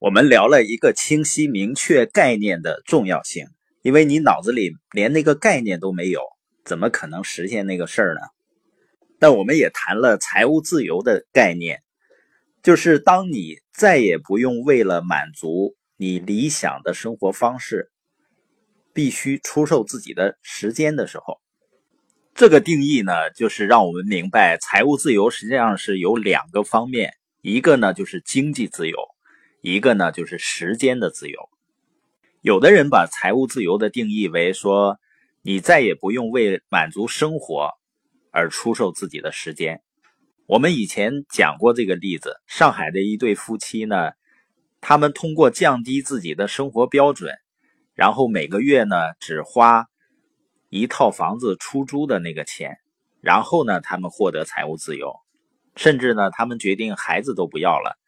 我们聊了一个清晰明确概念的重要性，因为你脑子里连那个概念都没有，怎么可能实现那个事儿呢？那我们也谈了财务自由的概念，就是当你再也不用为了满足你理想的生活方式，必须出售自己的时间的时候。这个定义呢，就是让我们明白，财务自由实际上是有两个方面，一个呢就是经济自由，一个呢就是时间的自由。有的人把财务自由的定义为说，你再也不用为满足生活而出售自己的时间。我们以前讲过这个例子，上海的一对夫妻呢，他们通过降低自己的生活标准，然后每个月呢只花。一套房子出租的那个钱，然后呢，他们获得财务自由，甚至呢，他们决定孩子都不要了。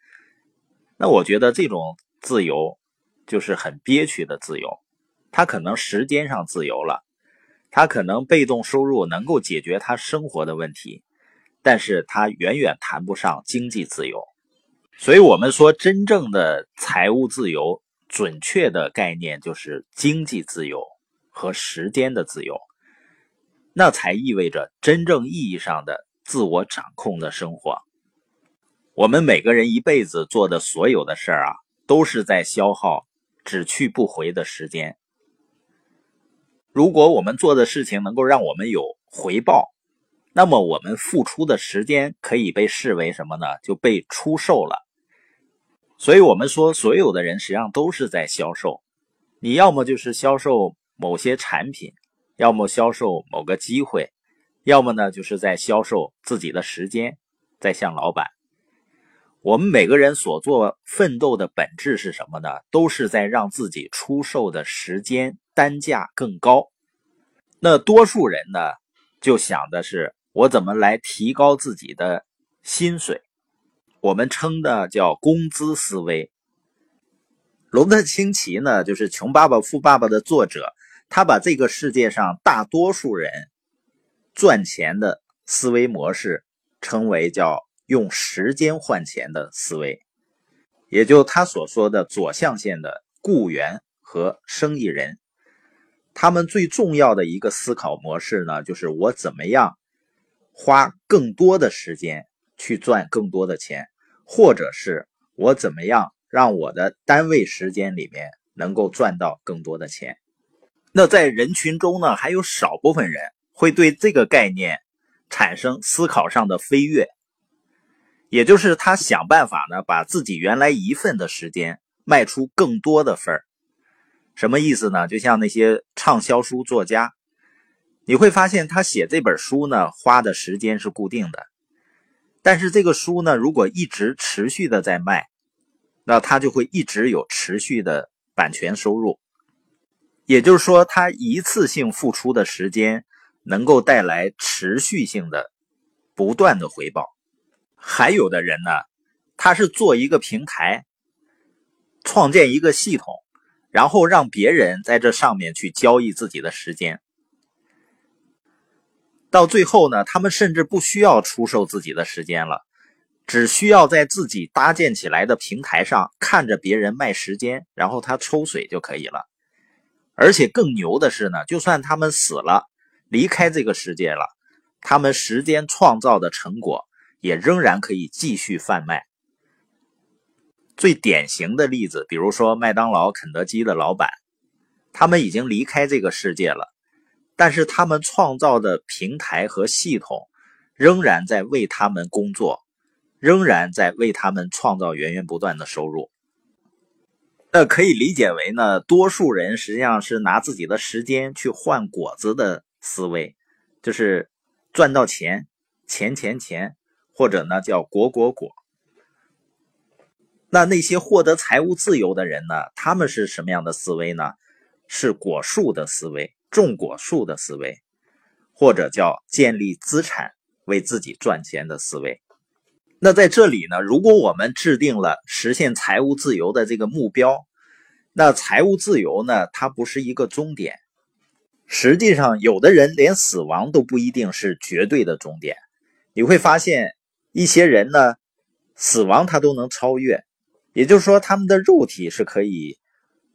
那我觉得这种自由就是很憋屈的自由。他可能时间上自由了，他可能被动收入能够解决他生活的问题，但是他远远谈不上经济自由。所以，我们说真正的财务自由，准确的概念就是经济自由。和时间的自由，那才意味着真正意义上的自我掌控的生活。我们每个人一辈子做的所有的事儿啊，都是在消耗只去不回的时间。如果我们做的事情能够让我们有回报，那么我们付出的时间可以被视为什么呢？就被出售了。所以，我们说，所有的人实际上都是在销售。你要么就是销售。某些产品，要么销售某个机会，要么呢就是在销售自己的时间，在向老板。我们每个人所做奋斗的本质是什么呢？都是在让自己出售的时间单价更高。那多数人呢，就想的是我怎么来提高自己的薪水，我们称的叫工资思维。罗伯特清崎呢，就是《穷爸爸富爸爸》的作者。他把这个世界上大多数人赚钱的思维模式称为叫用时间换钱的思维，也就他所说的左象限的雇员和生意人，他们最重要的一个思考模式呢，就是我怎么样花更多的时间去赚更多的钱，或者是我怎么样让我的单位时间里面能够赚到更多的钱。那在人群中呢，还有少部分人会对这个概念产生思考上的飞跃，也就是他想办法呢，把自己原来一份的时间卖出更多的份儿。什么意思呢？就像那些畅销书作家，你会发现他写这本书呢，花的时间是固定的，但是这个书呢，如果一直持续的在卖，那他就会一直有持续的版权收入。也就是说，他一次性付出的时间能够带来持续性的、不断的回报。还有的人呢，他是做一个平台，创建一个系统，然后让别人在这上面去交易自己的时间。到最后呢，他们甚至不需要出售自己的时间了，只需要在自己搭建起来的平台上看着别人卖时间，然后他抽水就可以了。而且更牛的是呢，就算他们死了，离开这个世界了，他们时间创造的成果也仍然可以继续贩卖。最典型的例子，比如说麦当劳、肯德基的老板，他们已经离开这个世界了，但是他们创造的平台和系统仍然在为他们工作，仍然在为他们创造源源不断的收入。那可以理解为呢，多数人实际上是拿自己的时间去换果子的思维，就是赚到钱，钱钱钱，或者呢叫果果果。那那些获得财务自由的人呢，他们是什么样的思维呢？是果树的思维，种果树的思维，或者叫建立资产为自己赚钱的思维。那在这里呢，如果我们制定了实现财务自由的这个目标，那财务自由呢，它不是一个终点。实际上，有的人连死亡都不一定是绝对的终点。你会发现，一些人呢，死亡他都能超越，也就是说，他们的肉体是可以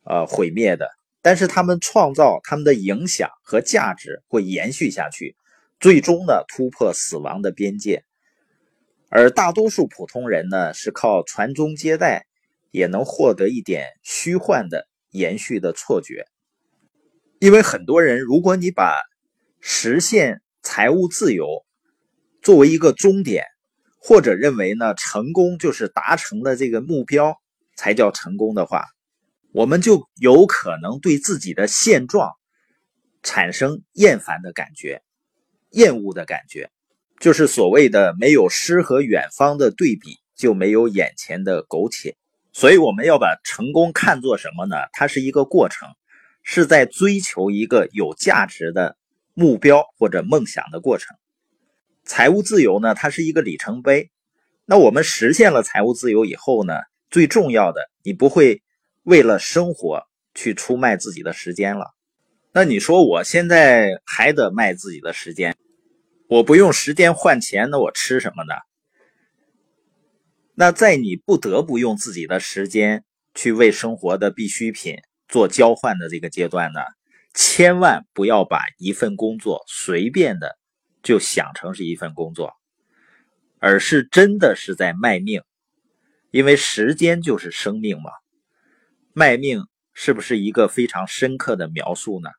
呃毁灭的，但是他们创造他们的影响和价值会延续下去，最终呢突破死亡的边界。而大多数普通人呢，是靠传宗接代，也能获得一点虚幻的延续的错觉。因为很多人，如果你把实现财务自由作为一个终点，或者认为呢成功就是达成了这个目标才叫成功的话，我们就有可能对自己的现状产生厌烦的感觉、厌恶的感觉，就是所谓的没有诗和远方的对比，就没有眼前的苟且。所以我们要把成功看作什么呢？它是一个过程。是在追求一个有价值的目标或者梦想的过程。财务自由呢，它是一个里程碑。那我们实现了财务自由以后呢，最重要的，你不会为了生活去出卖自己的时间了。那你说我现在还得卖自己的时间，我不用时间换钱，那我吃什么呢？那在你不得不用自己的时间去为生活的必需品。做交换的这个阶段呢，千万不要把一份工作随便的就想成是一份工作，而是真的是在卖命，因为时间就是生命嘛。卖命是不是一个非常深刻的描述呢？